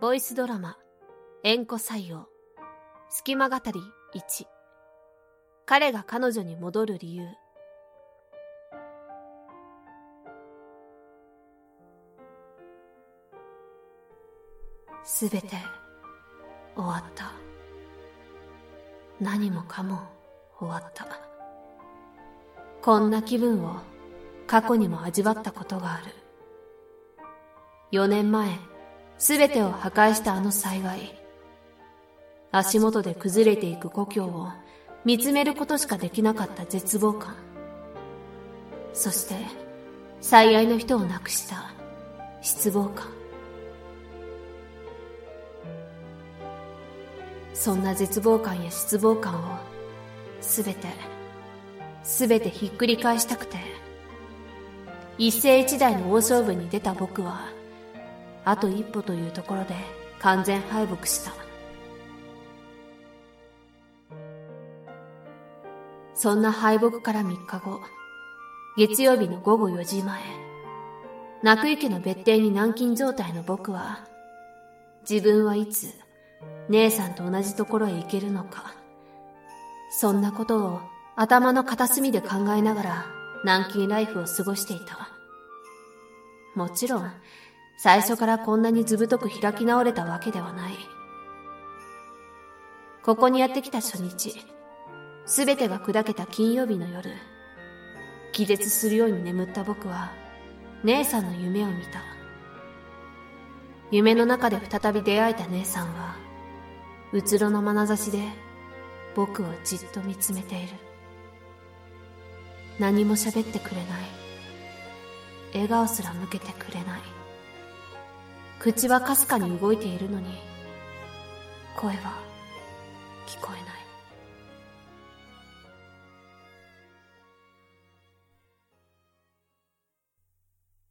ボイスドラマ、縁故採用、隙間語り1。彼が彼女に戻る理由。すべて終わった。何もかも終わった。こんな気分を過去にも味わったことがある。4年前、すべてを破壊したあの災害。足元で崩れていく故郷を見つめることしかできなかった絶望感。そして、最愛の人を亡くした失望感。そんな絶望感や失望感を、すべて、すべてひっくり返したくて、一世一代の大勝負に出た僕は、あと一歩というところで完全敗北した。そんな敗北から3日後、月曜日の午後4時前、泣く池の別邸に軟禁状態の僕は、自分はいつ、姉さんと同じところへ行けるのか、そんなことを頭の片隅で考えながら軟禁ライフを過ごしていた。もちろん、最初からこんなにずぶとく開き直れたわけではない。ここにやってきた初日、すべてが砕けた金曜日の夜、気絶するように眠った僕は、姉さんの夢を見た。夢の中で再び出会えた姉さんは、うつろの眼差しで僕をじっと見つめている。何も喋ってくれない。笑顔すら向けてくれない。口はかすかに動いているのに、声は聞こ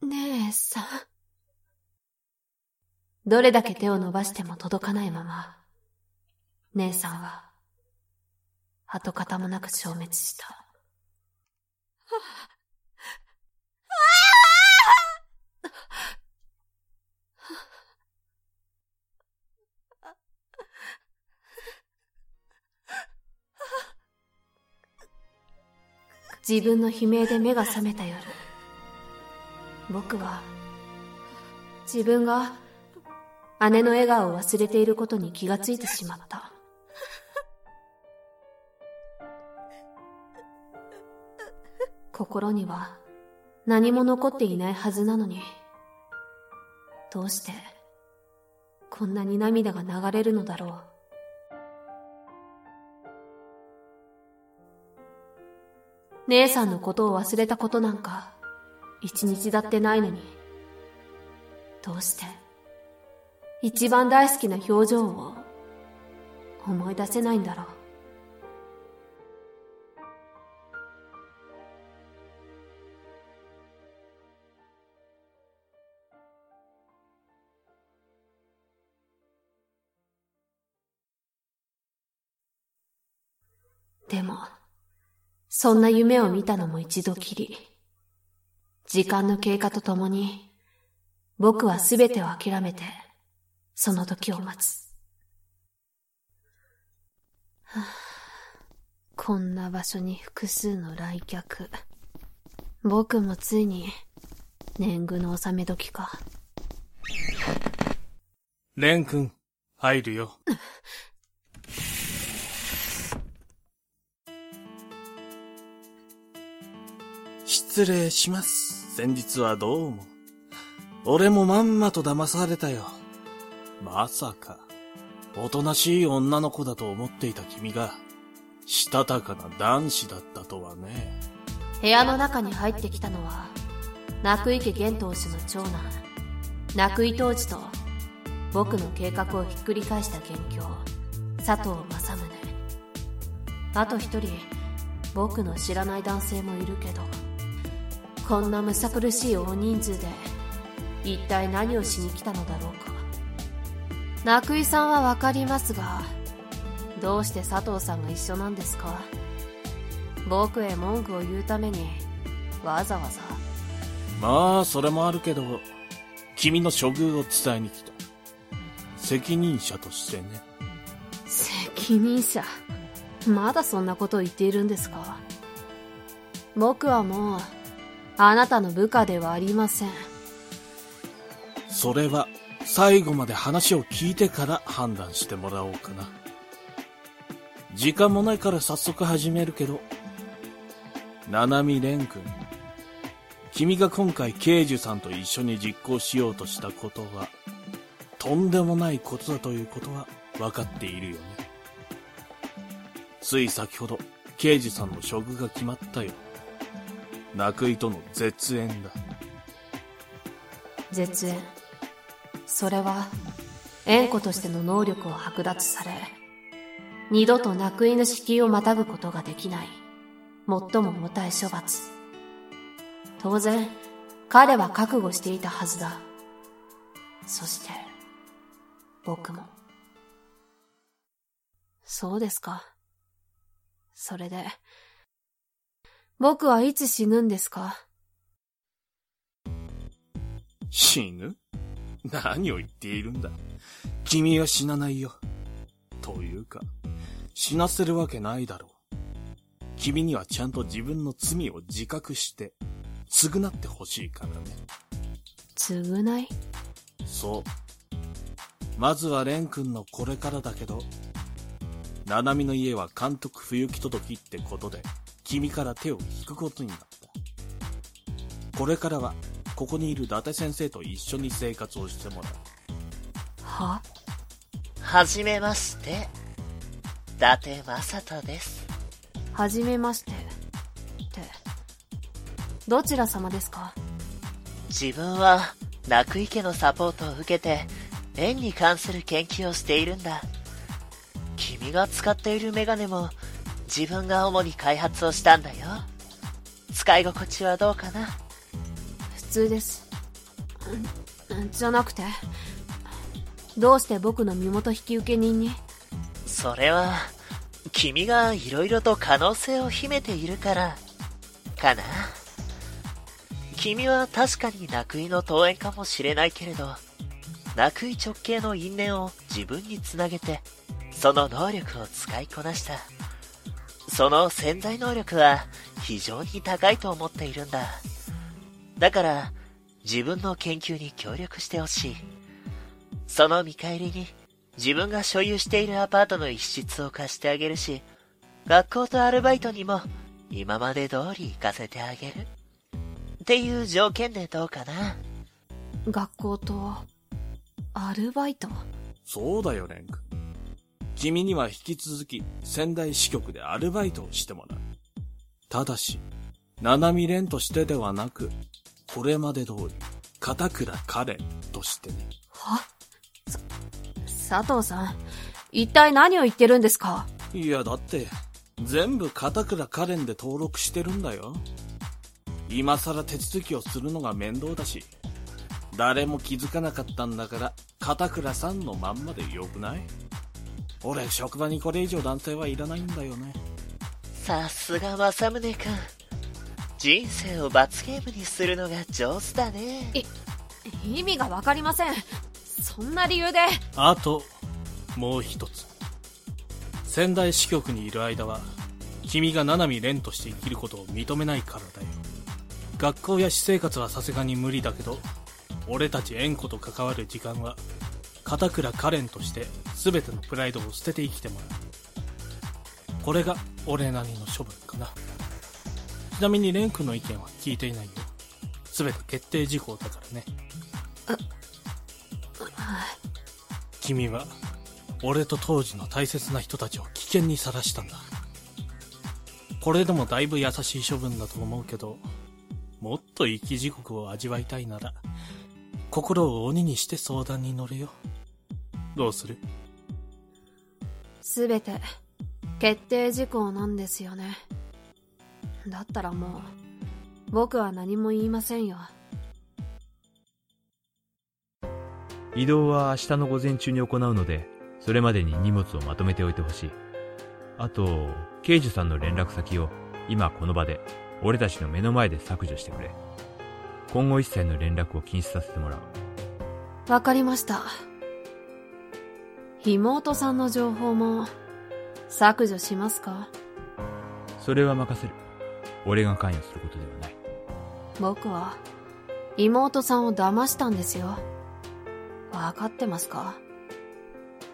えない。姉さん。どれだけ手を伸ばしても届かないまま、姉さんは、跡形もなく消滅した。自分の悲鳴で目が覚めた夜僕は自分が姉の笑顔を忘れていることに気がついてしまった。心には何も残っていないはずなのにどうしてこんなに涙が流れるのだろう。姉さんのことを忘れたことなんか、一日だってないのに。どうして、一番大好きな表情を、思い出せないんだろう。でも、そんな夢を見たのも一度きり。時間の経過とともに、僕はすべてを諦めて、その時を待つ。はあ、こんな場所に複数の来客。僕もついに、年貢の納め時か。蓮くん、入るよ。失礼します。先日はどうも。俺もまんまと騙されたよ。まさか、おとなしい女の子だと思っていた君が、したたかな男子だったとはね。部屋の中に入ってきたのは、泣く池玄投手の長男、泣く井当時と、僕の計画をひっくり返した元凶、佐藤正宗。あと一人、僕の知らない男性もいるけど、こんなむさ苦しい大人数で一体何をしに来たのだろうか。中井さんは分かりますがどうして佐藤さんが一緒なんですか？僕へ文句を言うためにわざわざ。まあそれもあるけど君の処遇を伝えに来た。責任者としてね。責任者？まだそんなことを言っているんですか？僕はもう、あなたの部下ではありません。それは、最後まで話を聞いてから判断してもらおうかな。時間もないから早速始めるけど、七海蓮君、君が今回刑事さんと一緒に実行しようとしたことは、とんでもないことだということは分かっているよね。つい先ほど、刑事さんの処遇が決まったよ。泣井との絶縁だ。絶縁。それは、縁子としての能力を剥奪され、二度と泣く犬敷居をまたぐことができない、最も重たい処罰。当然、彼は覚悟していたはずだ。そして、僕も。そうですか。それで、僕はいつ死ぬんですか？死ぬ？何を言っているんだ？君は死なないよ。というか、死なせるわけないだろう。君にはちゃんと自分の罪を自覚して、償ってほしいからね。償い？そう。まずは蓮くんのこれからだけど、七海の家は監督不行き届きってことで、君から手を引くことになった。これからは、ここにいる伊達先生と一緒に生活をしてもらう。は？はじめまして。伊達正人です。はじめまして。って、どちら様ですか？自分は、泣く池のサポートを受けて、縁に関する研究をしているんだ。君が使っているメガネも、自分が主に開発をしたんだよ。使い心地はどうかな？普通です。んじゃなくて、どうして僕の身元引き受け人に？それは、君が色々と可能性を秘めているから、かな？君は確かに泣くいの登園かもしれないけれど、泣くい直系の因縁を自分につなげて、その能力を使いこなした。その潜在能力は非常に高いと思っているんだ。だから、自分の研究に協力してほしい。その見返りに、自分が所有しているアパートの一室を貸してあげるし、学校とアルバイトにも今まで通り行かせてあげる。っていう条件でどうかな？学校と、アルバイト？そうだよ、蓮くん。君には引き続き仙台支局でアルバイトをしてもらう。ただし、七海蓮としてではなく、これまで通り、片倉カレンとしてね。は？さ、佐藤さん、一体何を言ってるんですか？いや、だって、全部片倉カレンで登録してるんだよ。今更手続きをするのが面倒だし、誰も気づかなかったんだから、片倉さんのまんまでよくない？俺、職場にこれ以上男性はいらないんだよね。さすが正宗くん。人生を罰ゲームにするのが上手だね。意味がわかりません。そんな理由で。あと、もう一つ。仙台支局にいる間は、君が七海蓮として生きることを認めないからだよ。学校や私生活はさすがに無理だけど、俺たち縁子と関わる時間は、片倉カレンとして全てのプライドを捨てて生きてもらう。これが俺なりの処分かな。ちなみに蓮くんの意見は聞いていないよ。全て決定事項だからね。君は、俺と当時の大切な人たちを危険にさらしたんだ。これでもだいぶ優しい処分だと思うけど、もっと生き地獄を味わいたいなら、心を鬼にして相談に乗れよ。どうする？すべて、決定事項なんですよね。だったらもう、僕は何も言いませんよ。移動は明日の午前中に行うので、それまでに荷物をまとめておいてほしい。あと、刑事さんの連絡先を今この場で、俺たちの目の前で削除してくれ。今後一切の連絡を禁止させてもらう。わかりました。妹さんの情報も削除しますか？それは任せる。俺が関与することではない。僕は妹さんを騙したんですよ。わかってますか？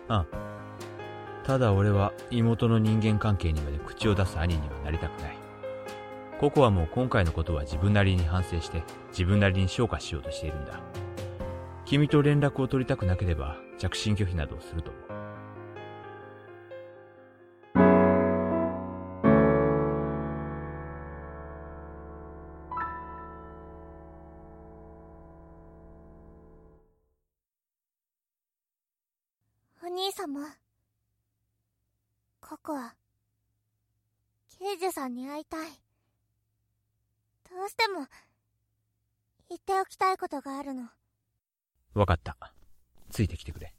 ああ。ただ俺は妹の人間関係にまで口を出す兄にはなりたくない。ココはもう今回のことは自分なりに反省して自分なりに消化しようとしているんだ。君と連絡を取りたくなければ着信拒否などをすると思う。お兄様。ココア。刑事さんに会いたい。どうしても、言っておきたいことがあるの。わかった。ついてきてくれ。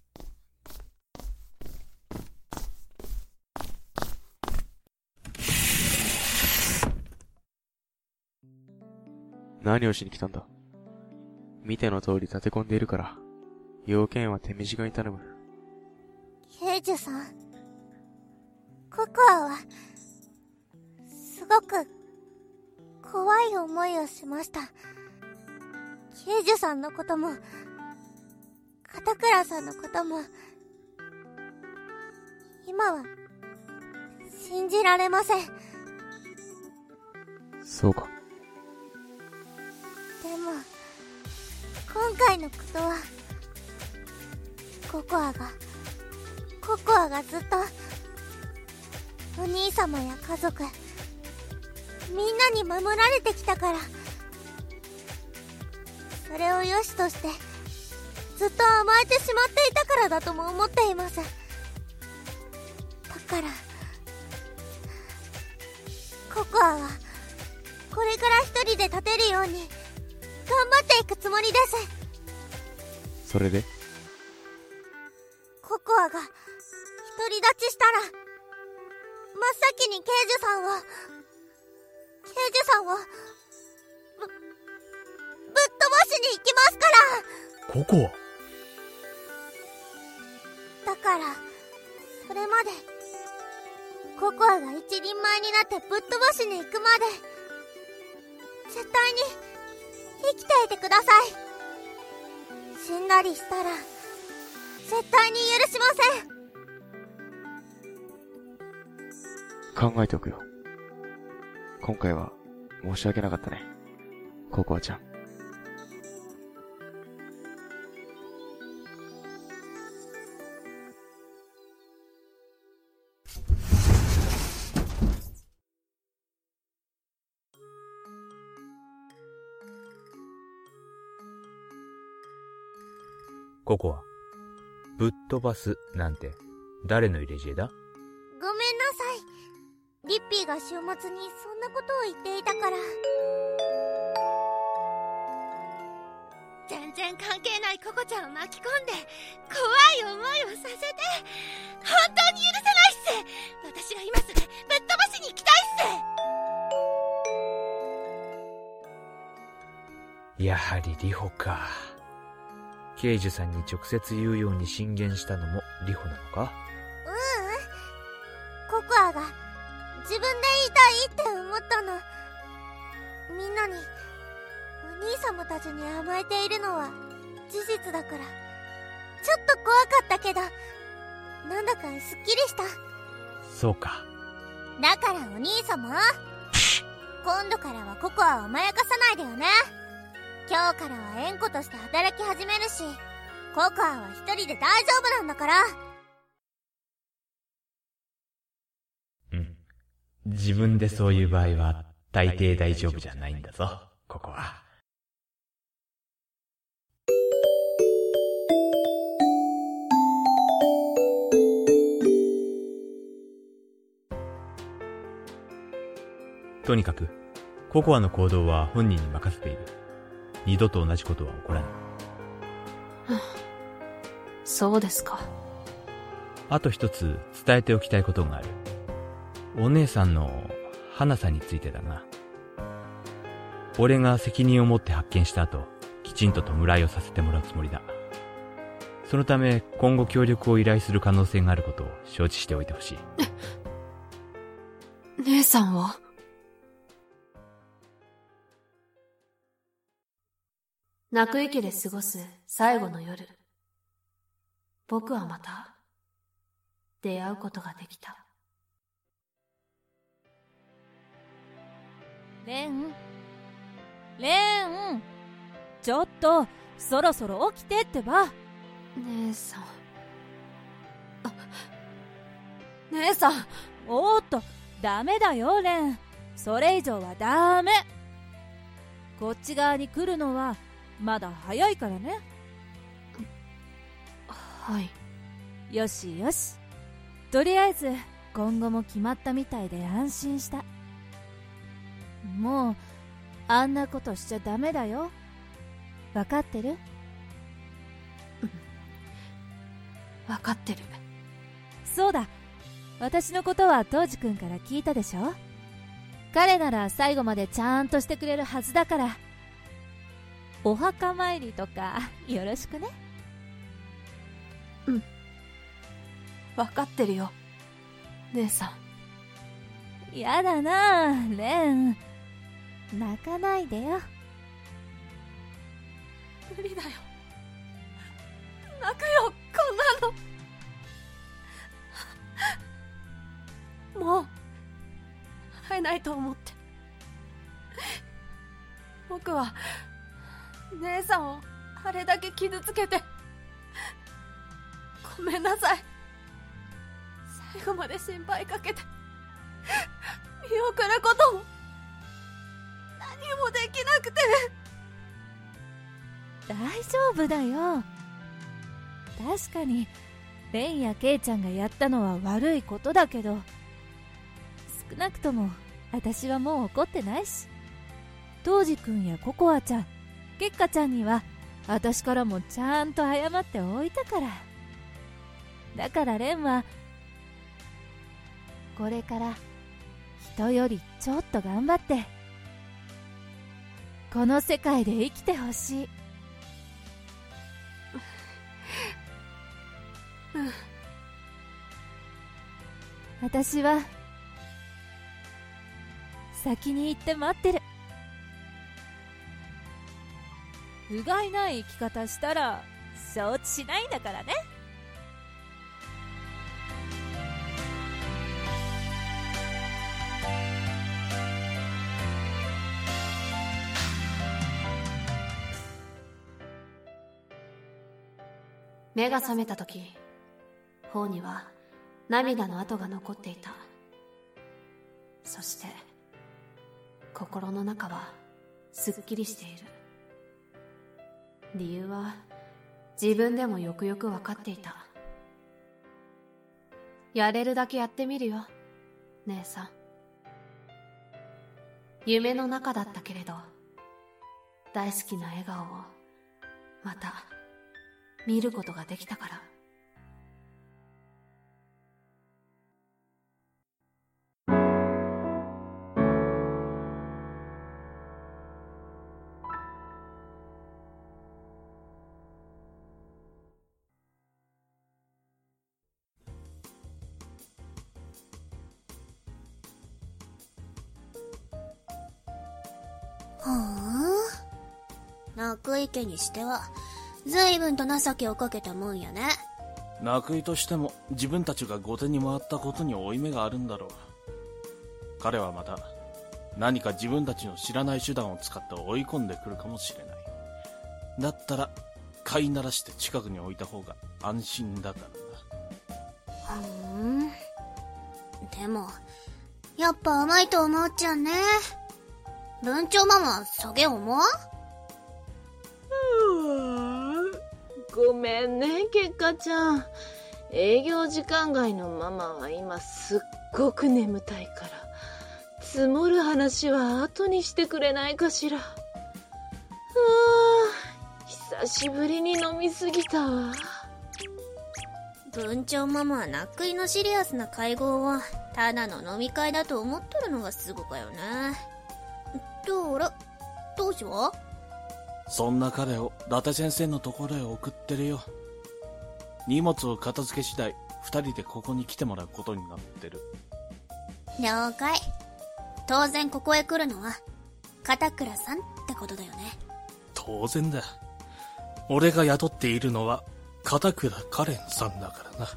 何をしに来たんだ？見ての通り立て込んでいるから、要件は手短に頼む。刑事さん。ココアは、すごく、怖い思いをしました。刑事さんのことも、片倉さんのことも、今は、信じられません。そうか。でも、今回のことは、ココアが、ココアがずっと、お兄様や家族、みんなに守られてきたから、それを良しとして、ずっと甘えてしまっていたからだとも思っています。だから、ココアは、これから一人で立てるように、頑張っていくつもりです。それで？ココアが、独り立ちしたら、真っ先に刑事さんを、刑事さんを、ぶ、ぶっ飛ばしに行きますからココだそれまで、ココアが一人前になってぶっ飛ばしに行くまで、絶対に、生きていてください。死んだりしたら、絶対に許しません。考えておくよ。今回は申し訳なかったね。ココアちゃん。ココは、ぶっ飛ばすなんて、誰の入れ知恵だ？ごめんなさい。リッピーが週末にそんなことを言っていたから。全然関係ないココちゃんを巻き込んで怖い思いをさせて本当に許せないっす私が今すぐぶっ飛ばしに行きたいっすやはりリホか。刑事さんに直接言うように進言したのもリホなのか？ううん。ココアが自分で言いたいって思ったの。みんなに、お兄様たちに甘えているのは事実だから、ちょっと怖かったけど、なんだかすっきりした。そうか。だからお兄様今度からはココアを甘やかさないでよね今日からは縁故として働き始めるしココアは一人で大丈夫なんだからうん。自分でそういう場合は、大抵大丈夫じゃないんだぞ、ここは。とにかく、ココアの行動は本人に任せている。二度と同じことは起こらない。そうですか。あと一つ伝えておきたいことがある。お姉さんの花さんについてだが、俺が責任を持って発見した後、きちんと弔いをさせてもらうつもりだ。そのため今後協力を依頼する可能性があることを承知しておいてほしい。姉さんは？泣く池で過ごす最後の夜。僕はまた出会うことができた。レンレンちょっとそろそろ起きてってば姉さん。あ、姉さんおーっとダメだよレンそれ以上はダメこっち側に来るのはまだ早いからね。はい。よしよし。とりあえず今後も決まったみたいで安心した。もうあんなことしちゃダメだよ。分かってる？わかってる。そうだ。私のことは当時くんから聞いたでしょ？彼なら最後までちゃんとしてくれるはずだからお墓参りとか よろしくねわかってるよ。姉さん。やだなあレン泣かないでよ無理だよ。泣くよ、こんなの。もう、会えないと思って。僕は、姉さんをあれだけ傷つけて、ごめんなさい。最後まで心配かけて、見送ることも、何もできなくて。大丈夫だよ。確かにレンやケイちゃんがやったのは悪いことだけど少なくとも私はもう怒ってないし。当時くんやココアちゃんケッカちゃんには私からもちゃんと謝っておいたから。だからレンはこれから人よりちょっと頑張ってこの世界で生きてほしい。私は先に行って待ってる。不甲斐ない生き方したら承知しないんだからね。目が覚めた時頬には涙の跡が残っていた。そして心の中はすっきりしている。理由は自分でもよくよく分かっていた。やれるだけやってみるよ姉さん。夢の中だったけれど大好きな笑顔をまた見ることができたから。う泣く池にしては随分と情けをかけたもんやね。泣くいとしても自分たちが後手に回ったことに負い目があるんだろう。彼はまた何か自分たちの知らない手段を使って追い込んでくるかもしれない。だったら飼いならして近くに置いた方が安心だからな。ふん。でもやっぱ甘いと思っちゃうね。文鳥ママそげ思わめんね、けっかちゃん。営業時間外のママは今すっごく眠たいから、積もる話は後にしてくれないかしら。あ、久しぶりに飲みすぎたわ。文鳥ママはナックイのシリアスな会合はただの飲み会だと思っとるのがすごかよねどうらどうしはそんな彼を伊達先生のところへ送ってるよ荷物を片付け次第、二人でここに来てもらうことになってる。了解。当然ここへ来るのは、片倉さんってことだよね。当然だ。俺が雇っているのは、片倉カレンさんだからな。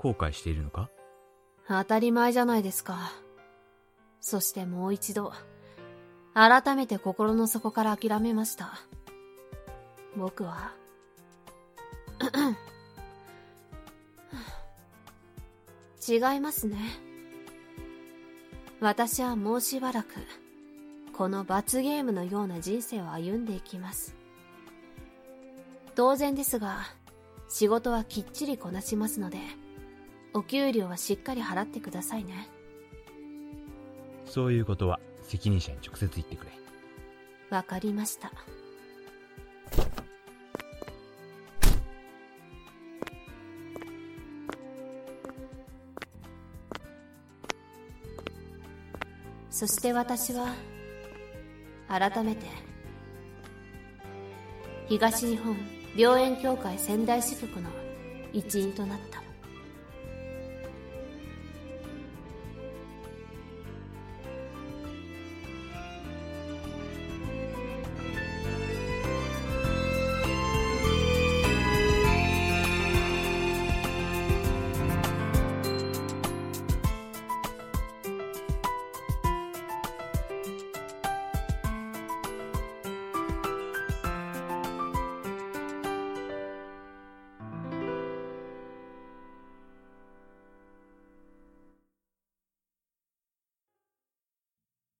後悔しているのか？当たり前じゃないですか。そしてもう一度、改めて心の底から諦めました。僕は、違いますね。私はもうしばらく、この罰ゲームのような人生を歩んでいきます。当然ですが、仕事はきっちりこなしますので、お給料はしっかり払ってくださいね。そういうことは責任者に直接言ってくれ。わかりました。そして私は、改めて、東日本病園協会仙台支局の一員となった。